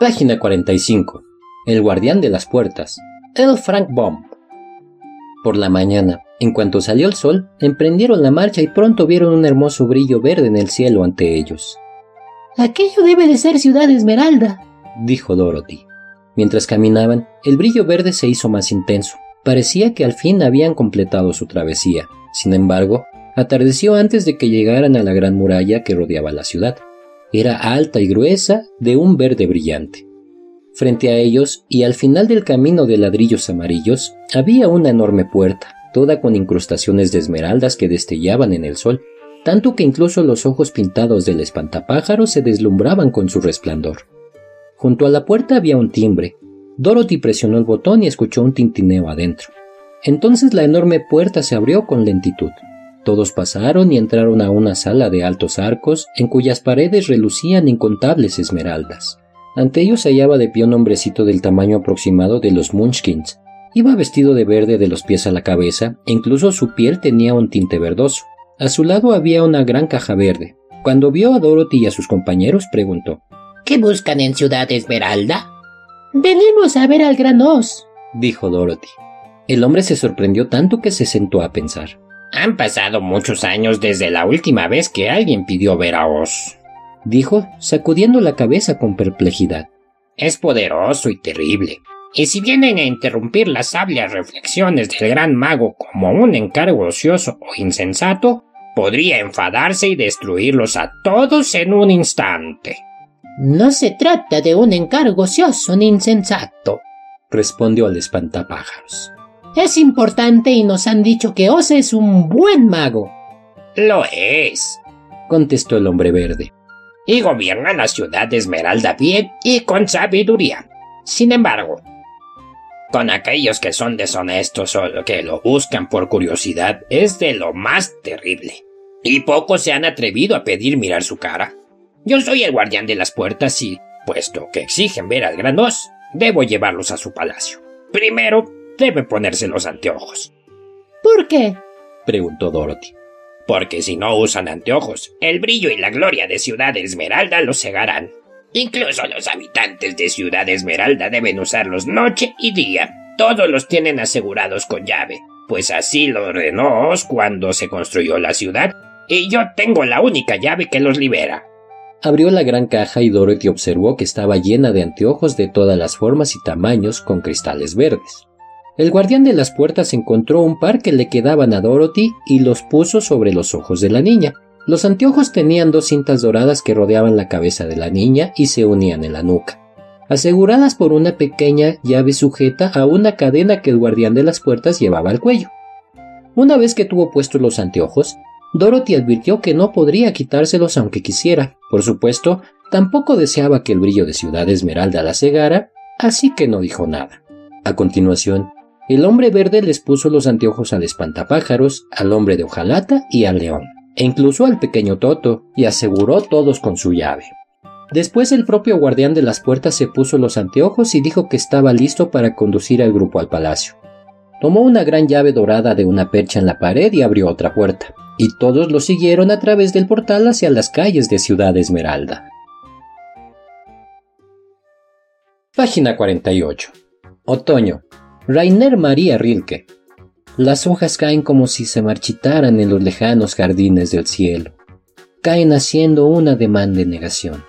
Página 45. El guardián de las puertas. El Frank Bomb. Por la mañana, en cuanto salió el sol, emprendieron la marcha y pronto vieron un hermoso brillo verde en el cielo ante ellos. Aquello debe de ser Ciudad Esmeralda, dijo Dorothy. Mientras caminaban, el brillo verde se hizo más intenso. Parecía que al fin habían completado su travesía. Sin embargo, atardeció antes de que llegaran a la gran muralla que rodeaba la ciudad. Era alta y gruesa, de un verde brillante. Frente a ellos, y al final del camino de ladrillos amarillos, había una enorme puerta, toda con incrustaciones de esmeraldas que destellaban en el sol, tanto que incluso los ojos pintados del espantapájaro se deslumbraban con su resplandor. Junto a la puerta había un timbre. Dorothy presionó el botón y escuchó un tintineo adentro. Entonces la enorme puerta se abrió con lentitud. Todos pasaron y entraron a una sala de altos arcos en cuyas paredes relucían incontables esmeraldas. Ante ellos se hallaba de pie un hombrecito del tamaño aproximado de los Munchkins. Iba vestido de verde de los pies a la cabeza e incluso su piel tenía un tinte verdoso. A su lado había una gran caja verde. Cuando vio a Dorothy y a sus compañeros preguntó ¿Qué buscan en Ciudad Esmeralda? Venimos a ver al gran Oz, dijo Dorothy. El hombre se sorprendió tanto que se sentó a pensar. Han pasado muchos años desde la última vez que alguien pidió ver a Oz, dijo, sacudiendo la cabeza con perplejidad. Es poderoso y terrible, y si vienen a interrumpir las sabias reflexiones del gran mago como un encargo ocioso o insensato, podría enfadarse y destruirlos a todos en un instante. No se trata de un encargo ocioso ni insensato, respondió el espantapájaros. Es importante y nos han dicho que Oz es un buen mago. Lo es, contestó el hombre verde. Y gobierna la ciudad de Esmeralda bien y con sabiduría. Sin embargo, con aquellos que son deshonestos o que lo buscan por curiosidad es de lo más terrible. Y pocos se han atrevido a pedir mirar su cara. Yo soy el guardián de las puertas y, puesto que exigen ver al gran Oz, debo llevarlos a su palacio. Primero, debe ponerse los anteojos. ¿Por qué? preguntó Dorothy. Porque si no usan anteojos, el brillo y la gloria de Ciudad Esmeralda los cegarán. Incluso los habitantes de Ciudad Esmeralda deben usarlos noche y día. Todos los tienen asegurados con llave, pues así lo ordenó Oz cuando se construyó la ciudad, y yo tengo la única llave que los libera. Abrió la gran caja y Dorothy observó que estaba llena de anteojos de todas las formas y tamaños con cristales verdes. El guardián de las puertas encontró un par que le quedaban a Dorothy y los puso sobre los ojos de la niña. Los anteojos tenían dos cintas doradas que rodeaban la cabeza de la niña y se unían en la nuca, aseguradas por una pequeña llave sujeta a una cadena que el guardián de las puertas llevaba al cuello. Una vez que tuvo puestos los anteojos, Dorothy advirtió que no podría quitárselos aunque quisiera. Por supuesto, tampoco deseaba que el brillo de Ciudad Esmeralda la cegara, así que no dijo nada. A continuación, el hombre verde les puso los anteojos al espantapájaros, al hombre de hojalata y al león, e incluso al pequeño Toto, y aseguró todos con su llave. Después el propio guardián de las puertas se puso los anteojos y dijo que estaba listo para conducir al grupo al palacio. Tomó una gran llave dorada de una percha en la pared y abrió otra puerta, y todos lo siguieron a través del portal hacia las calles de Ciudad Esmeralda. Página 48. Otoño. Rainer María Rilke. Las hojas caen como si se marchitaran en los lejanos jardines del cielo. Caen haciendo una demanda de negación.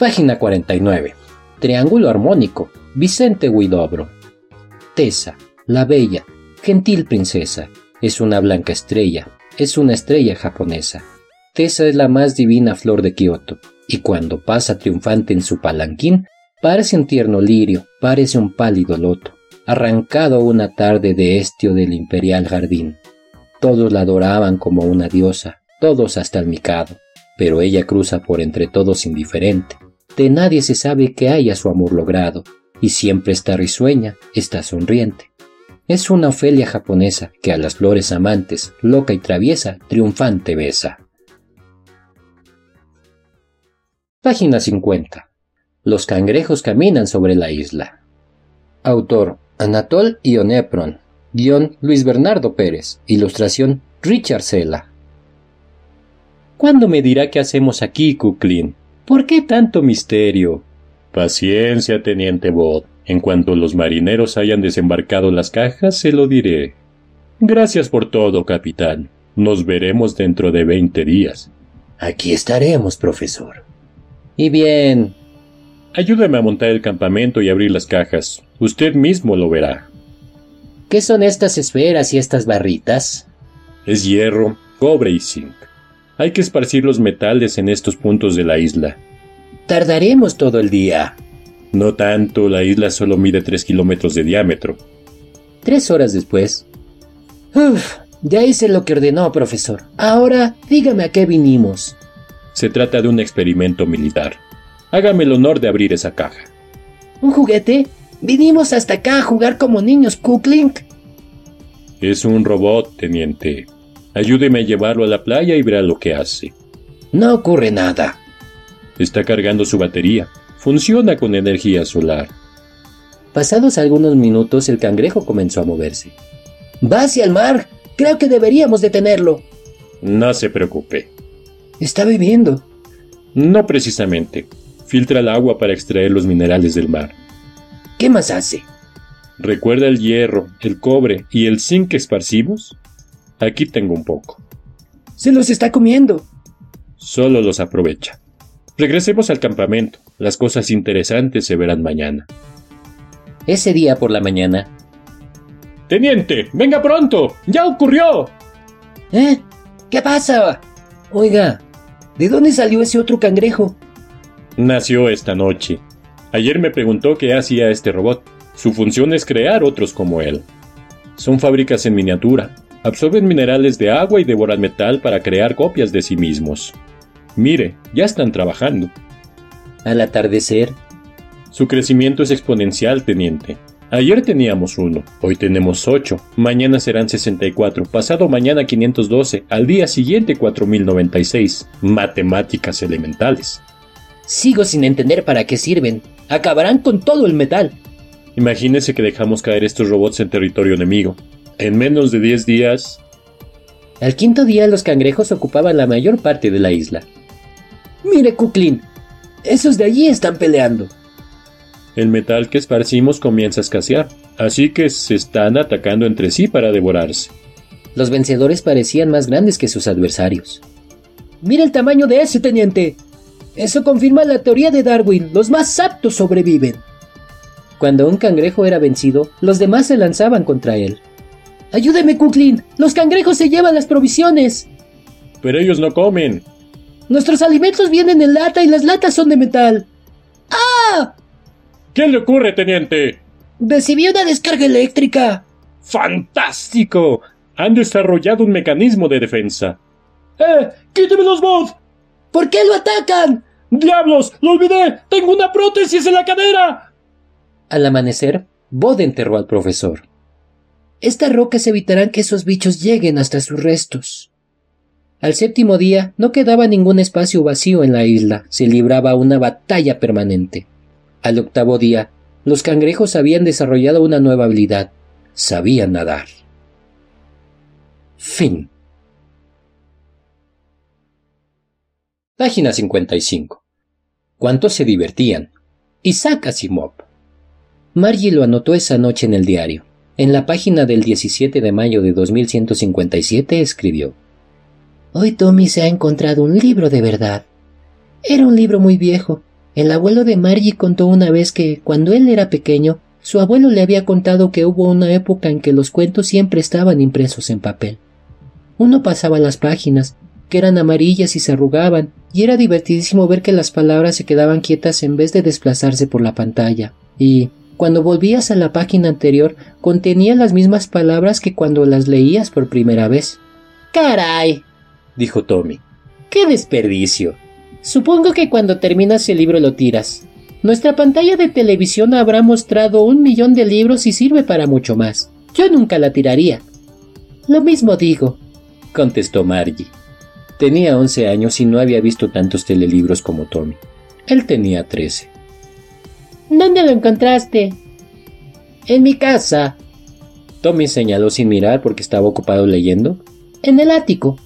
Página 49. Triángulo armónico. Vicente Huidobro. Tesa, la bella, gentil princesa, es una blanca estrella, es una estrella japonesa. Tesa es la más divina flor de Kioto, y cuando pasa triunfante en su palanquín, Parece un tierno lirio, parece un pálido loto, arrancado una tarde de estio del imperial jardín. Todos la adoraban como una diosa, todos hasta el micado, pero ella cruza por entre todos indiferente. De nadie se sabe que haya su amor logrado, y siempre está risueña, está sonriente. Es una Ofelia japonesa que a las flores amantes, loca y traviesa, triunfante besa. Página 50. Los cangrejos caminan sobre la isla. Autor Anatol Ionepron. Guión Luis Bernardo Pérez. Ilustración Richard Sela. ¿Cuándo me dirá qué hacemos aquí, Kuklin? ¿Por qué tanto misterio? Paciencia, teniente Bot. En cuanto los marineros hayan desembarcado las cajas, se lo diré. Gracias por todo, capitán. Nos veremos dentro de veinte días. Aquí estaremos, profesor. Y bien. Ayúdame a montar el campamento y abrir las cajas. Usted mismo lo verá. ¿Qué son estas esferas y estas barritas? Es hierro, cobre y zinc. Hay que esparcir los metales en estos puntos de la isla. Tardaremos todo el día. No tanto, la isla solo mide tres kilómetros de diámetro. Tres horas después. Uf, ya hice lo que ordenó, profesor. Ahora, dígame a qué vinimos. Se trata de un experimento militar. Hágame el honor de abrir esa caja. ¿Un juguete? Vinimos hasta acá a jugar como niños, Kukling. Es un robot, teniente. Ayúdeme a llevarlo a la playa y verá lo que hace. No ocurre nada. Está cargando su batería. Funciona con energía solar. Pasados algunos minutos el cangrejo comenzó a moverse. Va hacia el mar. Creo que deberíamos detenerlo. No se preocupe. Está bebiendo. No precisamente. Filtra el agua para extraer los minerales del mar. ¿Qué más hace? ¿Recuerda el hierro, el cobre y el zinc que esparcimos? Aquí tengo un poco. Se los está comiendo. Solo los aprovecha. Regresemos al campamento. Las cosas interesantes se verán mañana. Ese día por la mañana. Teniente, venga pronto. Ya ocurrió. ¿Eh? ¿Qué pasa? Oiga, ¿de dónde salió ese otro cangrejo? Nació esta noche. Ayer me preguntó qué hacía este robot. Su función es crear otros como él. Son fábricas en miniatura. Absorben minerales de agua y devoran metal para crear copias de sí mismos. Mire, ya están trabajando. Al atardecer. Su crecimiento es exponencial, teniente. Ayer teníamos uno, hoy tenemos ocho, mañana serán 64, pasado mañana 512, al día siguiente 4096. Matemáticas elementales. Sigo sin entender para qué sirven. Acabarán con todo el metal. Imagínese que dejamos caer estos robots en territorio enemigo. En menos de 10 días... Al quinto día los cangrejos ocupaban la mayor parte de la isla. Mire, Kuklin, esos de allí están peleando. El metal que esparcimos comienza a escasear, así que se están atacando entre sí para devorarse. Los vencedores parecían más grandes que sus adversarios. Mira el tamaño de ese, teniente. Eso confirma la teoría de Darwin. Los más aptos sobreviven. Cuando un cangrejo era vencido, los demás se lanzaban contra él. Ayúdeme, Kuklin. Los cangrejos se llevan las provisiones. Pero ellos no comen. Nuestros alimentos vienen en lata y las latas son de metal. ¡Ah! ¿Qué le ocurre, teniente? Recibí una descarga eléctrica. ¡Fantástico! Han desarrollado un mecanismo de defensa. ¡Eh! ¡Quíteme los bots! ¿Por qué lo atacan? ¡Diablos! ¡Lo olvidé! ¡Tengo una prótesis en la cadera! Al amanecer, Bod enterró al profesor. Estas rocas evitarán que esos bichos lleguen hasta sus restos. Al séptimo día no quedaba ningún espacio vacío en la isla, se libraba una batalla permanente. Al octavo día, los cangrejos habían desarrollado una nueva habilidad. Sabían nadar. Fin. Página 55. ¿Cuántos se divertían? Isaac Asimov. Margie lo anotó esa noche en el diario. En la página del 17 de mayo de 2157 escribió: Hoy Tommy se ha encontrado un libro de verdad. Era un libro muy viejo. El abuelo de Margie contó una vez que, cuando él era pequeño, su abuelo le había contado que hubo una época en que los cuentos siempre estaban impresos en papel. Uno pasaba las páginas, que eran amarillas y se arrugaban, y era divertidísimo ver que las palabras se quedaban quietas en vez de desplazarse por la pantalla. Y, cuando volvías a la página anterior, contenía las mismas palabras que cuando las leías por primera vez. ¡Caray! dijo Tommy. ¡Qué desperdicio! Supongo que cuando terminas el libro lo tiras. Nuestra pantalla de televisión habrá mostrado un millón de libros y sirve para mucho más. Yo nunca la tiraría. Lo mismo digo, contestó Margie. Tenía once años y no había visto tantos telelibros como Tommy. Él tenía trece. ¿Dónde lo encontraste? En mi casa. Tommy señaló sin mirar porque estaba ocupado leyendo. En el ático.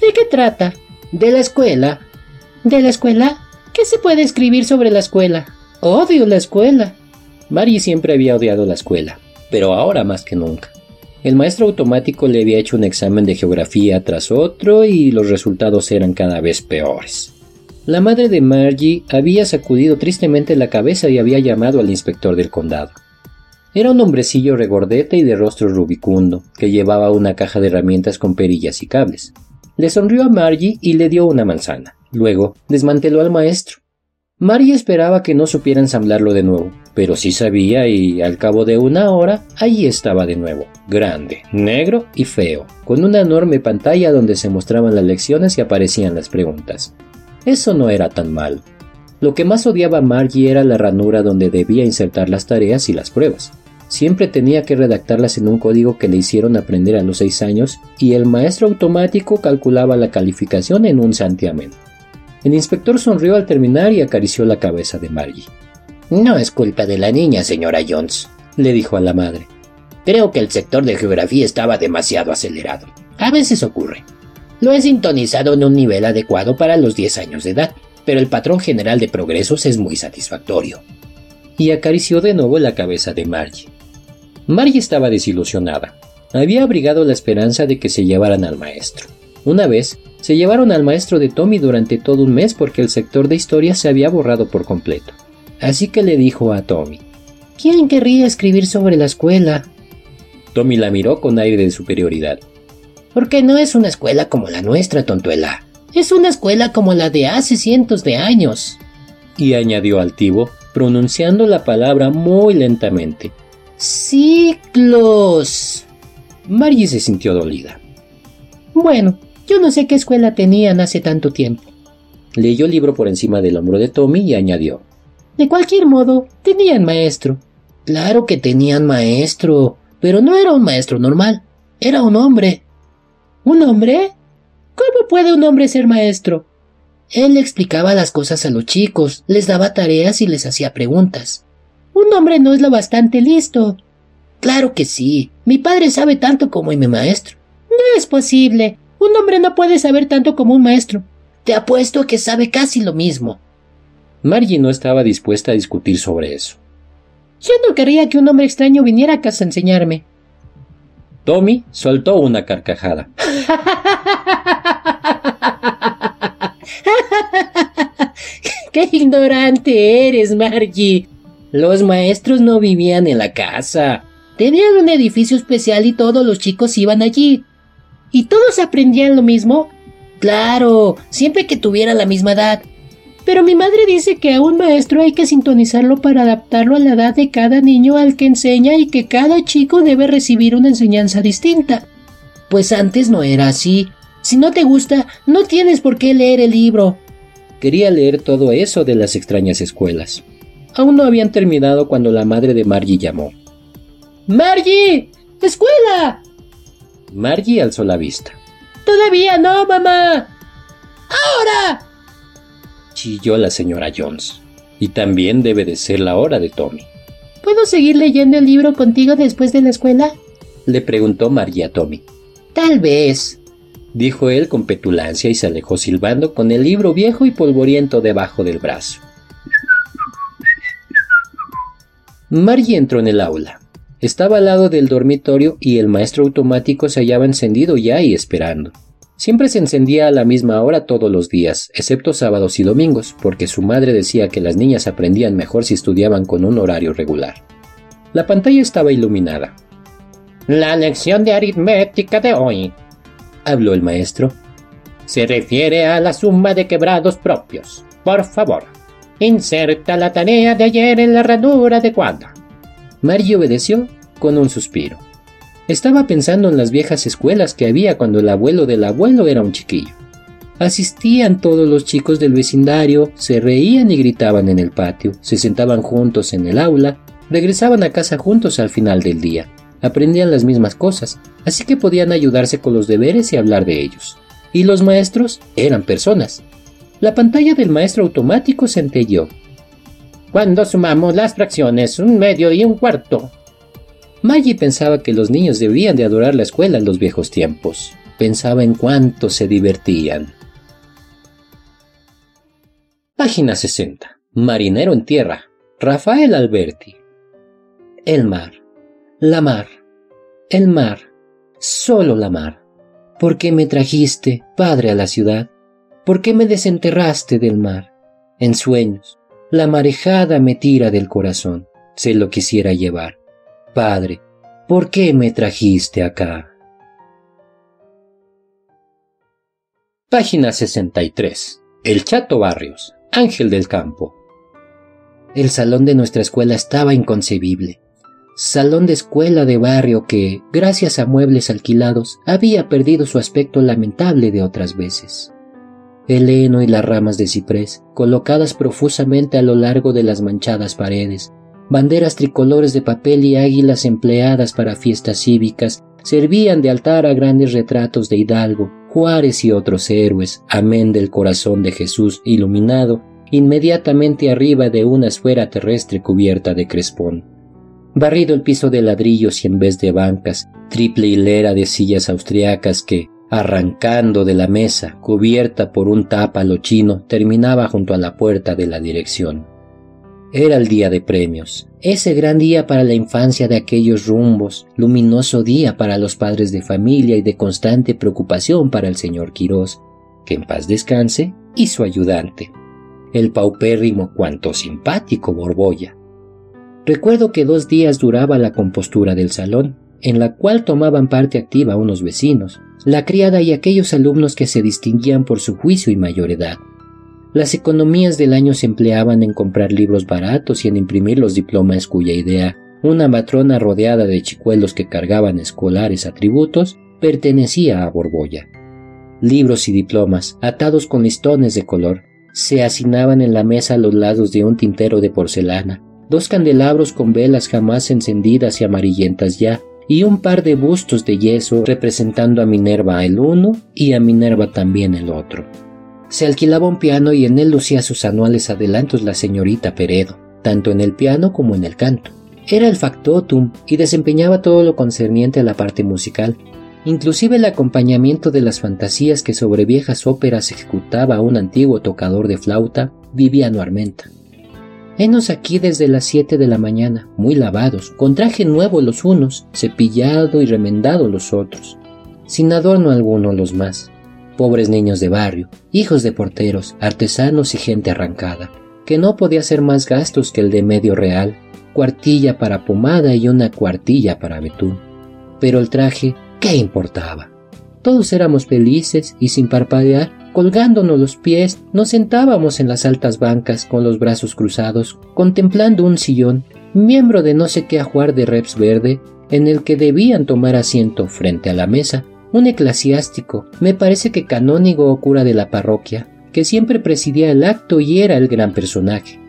¿De qué trata? De la escuela. ¿De la escuela? ¿Qué se puede escribir sobre la escuela? Odio la escuela. Margie siempre había odiado la escuela, pero ahora más que nunca. El maestro automático le había hecho un examen de geografía tras otro y los resultados eran cada vez peores. La madre de Margie había sacudido tristemente la cabeza y había llamado al inspector del condado. Era un hombrecillo regordete y de rostro rubicundo, que llevaba una caja de herramientas con perillas y cables. Le sonrió a Margie y le dio una manzana. Luego desmanteló al maestro. Margie esperaba que no supiera ensamblarlo de nuevo, pero sí sabía y al cabo de una hora allí estaba de nuevo, grande, negro y feo, con una enorme pantalla donde se mostraban las lecciones y aparecían las preguntas. Eso no era tan mal. Lo que más odiaba a Margie era la ranura donde debía insertar las tareas y las pruebas. Siempre tenía que redactarlas en un código que le hicieron aprender a los seis años y el maestro automático calculaba la calificación en un santiamén. El inspector sonrió al terminar y acarició la cabeza de Margie. No es culpa de la niña, señora Jones, le dijo a la madre. Creo que el sector de geografía estaba demasiado acelerado. A veces ocurre. Lo he sintonizado en un nivel adecuado para los 10 años de edad, pero el patrón general de progresos es muy satisfactorio. Y acarició de nuevo la cabeza de Margie. Margie estaba desilusionada. Había abrigado la esperanza de que se llevaran al maestro. Una vez, se llevaron al maestro de Tommy durante todo un mes porque el sector de historia se había borrado por completo. Así que le dijo a Tommy, ¿Quién querría escribir sobre la escuela? Tommy la miró con aire de superioridad. Porque no es una escuela como la nuestra, tontuela. Es una escuela como la de hace cientos de años. Y añadió altivo, pronunciando la palabra muy lentamente. Ciclos. Margie se sintió dolida. Bueno, yo no sé qué escuela tenían hace tanto tiempo. Leyó el libro por encima del hombro de Tommy y añadió. De cualquier modo, tenían maestro. Claro que tenían maestro, pero no era un maestro normal, era un hombre. ¿Un hombre? ¿Cómo puede un hombre ser maestro? Él explicaba las cosas a los chicos, les daba tareas y les hacía preguntas. Un hombre no es lo bastante listo. Claro que sí. Mi padre sabe tanto como mi maestro. No es posible. Un hombre no puede saber tanto como un maestro. Te apuesto a que sabe casi lo mismo. Margie no estaba dispuesta a discutir sobre eso. Yo no querría que un hombre extraño viniera a casa a enseñarme. Tommy soltó una carcajada. ¡Qué ignorante eres, Margie! Los maestros no vivían en la casa. Tenían un edificio especial y todos los chicos iban allí. ¿Y todos aprendían lo mismo? Claro, siempre que tuvieran la misma edad. Pero mi madre dice que a un maestro hay que sintonizarlo para adaptarlo a la edad de cada niño al que enseña y que cada chico debe recibir una enseñanza distinta. Pues antes no era así. Si no te gusta, no tienes por qué leer el libro. Quería leer todo eso de las extrañas escuelas. Aún no habían terminado cuando la madre de Margie llamó. ¡Margie! ¡Escuela! Margie alzó la vista. Todavía no, mamá. ¡Ahora! chilló la señora Jones. Y también debe de ser la hora de Tommy. ¿Puedo seguir leyendo el libro contigo después de la escuela? Le preguntó María a Tommy. Tal vez, dijo él con petulancia y se alejó silbando con el libro viejo y polvoriento debajo del brazo. Margie entró en el aula. Estaba al lado del dormitorio y el maestro automático se hallaba encendido ya y esperando. Siempre se encendía a la misma hora todos los días, excepto sábados y domingos, porque su madre decía que las niñas aprendían mejor si estudiaban con un horario regular. La pantalla estaba iluminada. La lección de aritmética de hoy, habló el maestro, se refiere a la suma de quebrados propios. Por favor, inserta la tarea de ayer en la ranura adecuada. Margie obedeció con un suspiro. Estaba pensando en las viejas escuelas que había cuando el abuelo del abuelo era un chiquillo. Asistían todos los chicos del vecindario, se reían y gritaban en el patio, se sentaban juntos en el aula, regresaban a casa juntos al final del día, aprendían las mismas cosas, así que podían ayudarse con los deberes y hablar de ellos. Y los maestros eran personas. La pantalla del maestro automático centelló. Cuando sumamos las fracciones, un medio y un cuarto, Maggie pensaba que los niños debían de adorar la escuela en los viejos tiempos. Pensaba en cuánto se divertían. Página 60. Marinero en tierra. Rafael Alberti. El mar. La mar. El mar. Solo la mar. ¿Por qué me trajiste, Padre, a la ciudad? ¿Por qué me desenterraste del mar? En sueños. La marejada me tira del corazón. Se lo quisiera llevar. Padre, ¿por qué me trajiste acá? Página 63. El Chato Barrios. Ángel del Campo. El salón de nuestra escuela estaba inconcebible. Salón de escuela de barrio que, gracias a muebles alquilados, había perdido su aspecto lamentable de otras veces. El heno y las ramas de ciprés, colocadas profusamente a lo largo de las manchadas paredes, banderas tricolores de papel y águilas empleadas para fiestas cívicas, servían de altar a grandes retratos de Hidalgo, Juárez y otros héroes, amén del corazón de Jesús iluminado, inmediatamente arriba de una esfera terrestre cubierta de crespón. Barrido el piso de ladrillos y en vez de bancas, triple hilera de sillas austriacas que, arrancando de la mesa, cubierta por un tápalo chino, terminaba junto a la puerta de la dirección. Era el día de premios, ese gran día para la infancia de aquellos rumbos, luminoso día para los padres de familia y de constante preocupación para el señor Quirós, que en paz descanse, y su ayudante, el paupérrimo cuanto simpático Borbolla. Recuerdo que dos días duraba la compostura del salón, en la cual tomaban parte activa unos vecinos, la criada y aquellos alumnos que se distinguían por su juicio y mayor edad. Las economías del año se empleaban en comprar libros baratos y en imprimir los diplomas cuya idea, una matrona rodeada de chicuelos que cargaban escolares atributos, pertenecía a Borbolla. Libros y diplomas, atados con listones de color, se hacinaban en la mesa a los lados de un tintero de porcelana, dos candelabros con velas jamás encendidas y amarillentas ya, y un par de bustos de yeso representando a Minerva el uno y a Minerva también el otro. Se alquilaba un piano y en él lucía sus anuales adelantos la señorita Peredo, tanto en el piano como en el canto. Era el factotum y desempeñaba todo lo concerniente a la parte musical, inclusive el acompañamiento de las fantasías que sobre viejas óperas ejecutaba un antiguo tocador de flauta, Viviano Armenta. Henos aquí desde las siete de la mañana, muy lavados, con traje nuevo los unos, cepillado y remendado los otros, sin adorno alguno los más, pobres niños de barrio, hijos de porteros, artesanos y gente arrancada, que no podía hacer más gastos que el de medio real, cuartilla para pomada y una cuartilla para betún. Pero el traje, ¿qué importaba? Todos éramos felices y sin parpadear, colgándonos los pies, nos sentábamos en las altas bancas con los brazos cruzados, contemplando un sillón, miembro de no sé qué ajuar de reps verde, en el que debían tomar asiento frente a la mesa un eclesiástico, me parece que canónigo o cura de la parroquia, que siempre presidía el acto y era el gran personaje.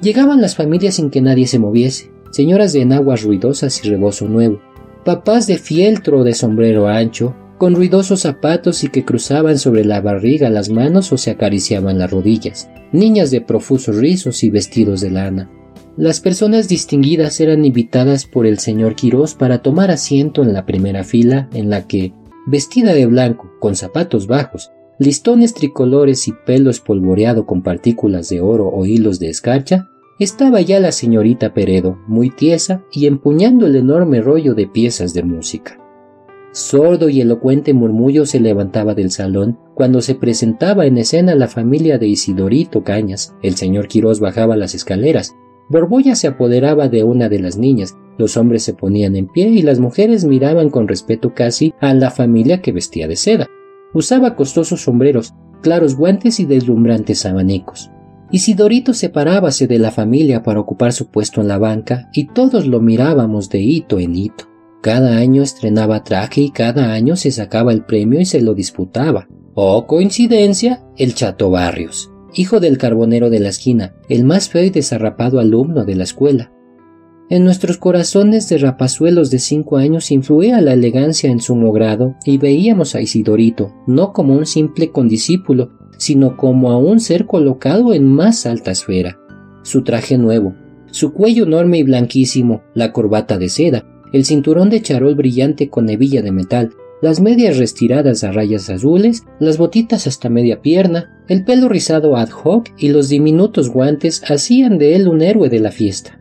Llegaban las familias sin que nadie se moviese, señoras de enaguas ruidosas y rebozo nuevo, papás de fieltro de sombrero ancho, con ruidosos zapatos y que cruzaban sobre la barriga las manos o se acariciaban las rodillas, niñas de profusos rizos y vestidos de lana. Las personas distinguidas eran invitadas por el señor Quirós para tomar asiento en la primera fila en la que, vestida de blanco, con zapatos bajos, listones tricolores y pelo espolvoreado con partículas de oro o hilos de escarcha, estaba ya la señorita Peredo, muy tiesa y empuñando el enorme rollo de piezas de música. Sordo y elocuente murmullo se levantaba del salón cuando se presentaba en escena la familia de Isidorito Cañas. El señor Quirós bajaba las escaleras. Borbolla se apoderaba de una de las niñas los hombres se ponían en pie y las mujeres miraban con respeto casi a la familia que vestía de seda. Usaba costosos sombreros, claros guantes y deslumbrantes abanicos. Isidorito separábase de la familia para ocupar su puesto en la banca y todos lo mirábamos de hito en hito. Cada año estrenaba traje y cada año se sacaba el premio y se lo disputaba. Oh, coincidencia, el Chato Barrios, hijo del carbonero de la esquina, el más feo y desarrapado alumno de la escuela, en nuestros corazones de rapazuelos de cinco años influía la elegancia en sumo grado y veíamos a Isidorito no como un simple condiscípulo, sino como a un ser colocado en más alta esfera. Su traje nuevo, su cuello enorme y blanquísimo, la corbata de seda, el cinturón de charol brillante con hebilla de metal, las medias restiradas a rayas azules, las botitas hasta media pierna, El pelo rizado ad hoc y los diminutos guantes hacían de él un héroe de la fiesta.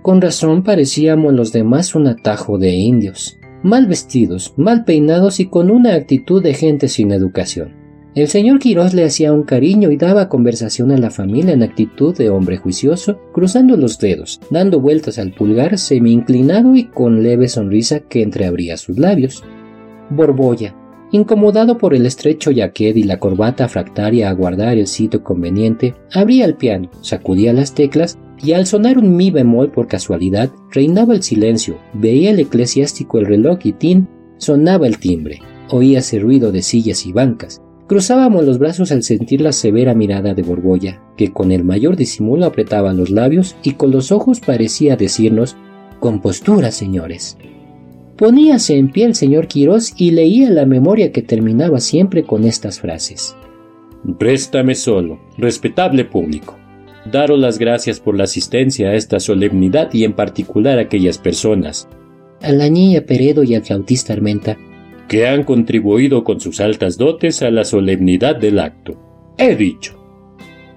Con razón parecíamos los demás un atajo de indios, mal vestidos, mal peinados y con una actitud de gente sin educación. El señor Quirós le hacía un cariño y daba conversación a la familia en actitud de hombre juicioso, cruzando los dedos, dando vueltas al pulgar semi inclinado y con leve sonrisa que entreabría sus labios. Borbolla, incomodado por el estrecho jaquet y la corbata fractaria a guardar el sitio conveniente, abría el piano, sacudía las teclas y al sonar un mi bemol por casualidad, reinaba el silencio, veía el eclesiástico el reloj y tin, sonaba el timbre, oíase ruido de sillas y bancas, Cruzábamos los brazos al sentir la severa mirada de Borbolla, que con el mayor disimulo apretaba los labios y con los ojos parecía decirnos Compostura, señores. Poníase en pie el señor Quirós y leía la memoria que terminaba siempre con estas frases. Préstame solo, respetable público. Daros las gracias por la asistencia a esta solemnidad y en particular a aquellas personas. A la niña Peredo y al flautista Armenta, que han contribuido con sus altas dotes a la solemnidad del acto. He dicho.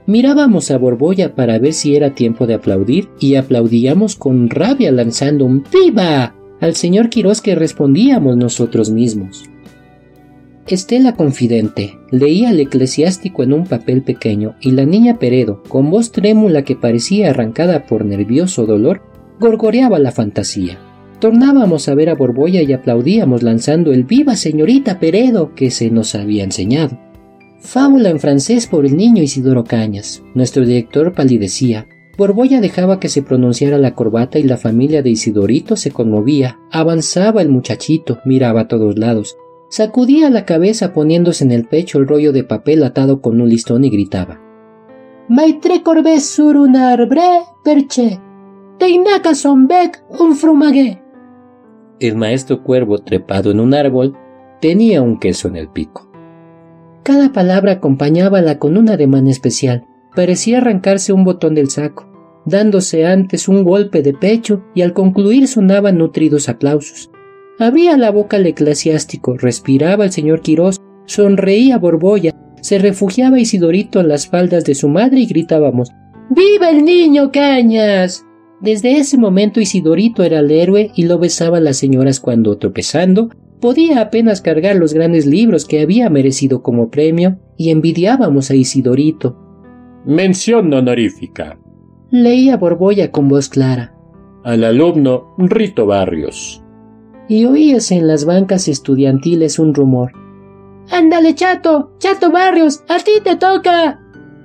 Mirábamos a Borbolla para ver si era tiempo de aplaudir y aplaudíamos con rabia lanzando un ¡Viva! al señor Quirós que respondíamos nosotros mismos. Estela Confidente leía al eclesiástico en un papel pequeño y la niña Peredo, con voz trémula que parecía arrancada por nervioso dolor, gorgoreaba la fantasía. Tornábamos a ver a Borbolla y aplaudíamos lanzando el Viva señorita Peredo que se nos había enseñado. Fábula en francés por el niño Isidoro Cañas. Nuestro director palidecía. Borbolla dejaba que se pronunciara la corbata y la familia de Isidorito se conmovía. Avanzaba el muchachito, miraba a todos lados. Sacudía la cabeza poniéndose en el pecho el rollo de papel atado con un listón y gritaba. Maitre corbes sur un arbre perche. Teinaka son bec un frumagué el maestro cuervo trepado en un árbol tenía un queso en el pico. Cada palabra acompañábala con un ademán especial. Parecía arrancarse un botón del saco, dándose antes un golpe de pecho y al concluir sonaban nutridos aplausos. Abría la boca el eclesiástico, respiraba el señor Quirós, sonreía Borbolla, se refugiaba Isidorito en las faldas de su madre y gritábamos ¡Viva el niño Cañas! Desde ese momento Isidorito era el héroe y lo besaban las señoras cuando, tropezando, podía apenas cargar los grandes libros que había merecido como premio y envidiábamos a Isidorito. Mención honorífica. Leía Borbolla con voz clara. Al alumno Rito Barrios. Y oíase en las bancas estudiantiles un rumor. Ándale, chato, chato Barrios, a ti te toca.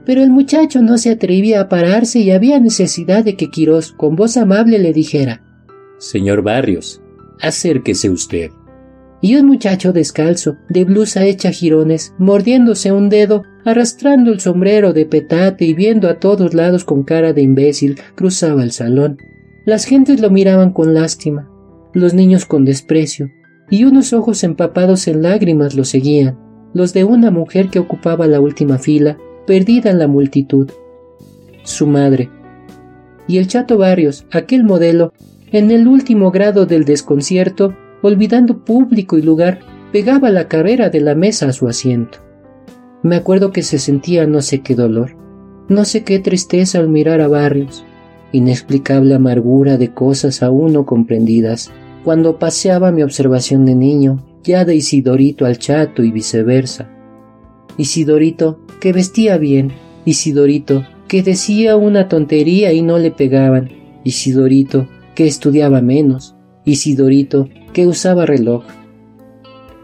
Pero el muchacho no se atrevía a pararse y había necesidad de que Quirós, con voz amable, le dijera Señor Barrios, acérquese usted. Y un muchacho descalzo, de blusa hecha jirones, mordiéndose un dedo, arrastrando el sombrero de petate y viendo a todos lados con cara de imbécil, cruzaba el salón. Las gentes lo miraban con lástima, los niños con desprecio, y unos ojos empapados en lágrimas lo seguían, los de una mujer que ocupaba la última fila, perdida en la multitud. Su madre. Y el chato Barrios, aquel modelo, en el último grado del desconcierto, olvidando público y lugar, pegaba la carrera de la mesa a su asiento. Me acuerdo que se sentía no sé qué dolor, no sé qué tristeza al mirar a Barrios, inexplicable amargura de cosas aún no comprendidas, cuando paseaba mi observación de niño, ya de Isidorito al chato y viceversa. Isidorito que vestía bien, Isidorito, que decía una tontería y no le pegaban, Isidorito, que estudiaba menos, Isidorito, que usaba reloj,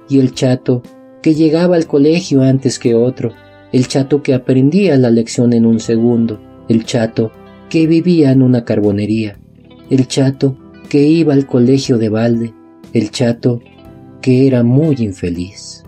y el chato, que llegaba al colegio antes que otro, el chato que aprendía la lección en un segundo, el chato que vivía en una carbonería, el chato que iba al colegio de balde, el chato que era muy infeliz.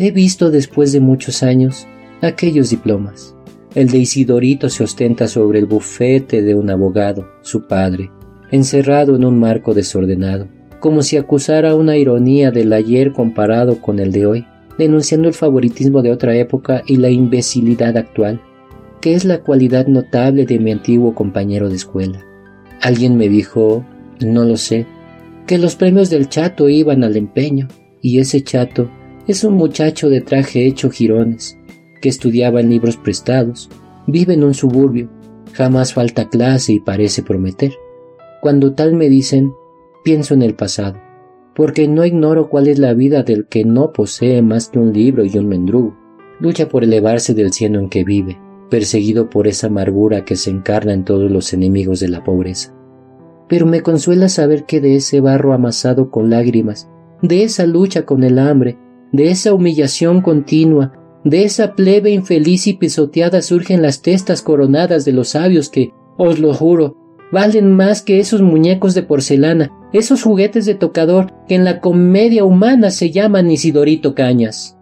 He visto después de muchos años aquellos diplomas. El de Isidorito se ostenta sobre el bufete de un abogado, su padre, encerrado en un marco desordenado, como si acusara una ironía del ayer comparado con el de hoy, denunciando el favoritismo de otra época y la imbecilidad actual, que es la cualidad notable de mi antiguo compañero de escuela. Alguien me dijo, no lo sé, que los premios del chato iban al empeño, y ese chato es un muchacho de traje hecho jirones, que estudiaba en libros prestados, vive en un suburbio, jamás falta clase y parece prometer. Cuando tal me dicen, pienso en el pasado, porque no ignoro cuál es la vida del que no posee más que un libro y un mendrugo. Lucha por elevarse del cielo en que vive, perseguido por esa amargura que se encarna en todos los enemigos de la pobreza. Pero me consuela saber que de ese barro amasado con lágrimas, de esa lucha con el hambre, de esa humillación continua, de esa plebe infeliz y pisoteada surgen las testas coronadas de los sabios que, os lo juro, valen más que esos muñecos de porcelana, esos juguetes de tocador que en la comedia humana se llaman Isidorito Cañas.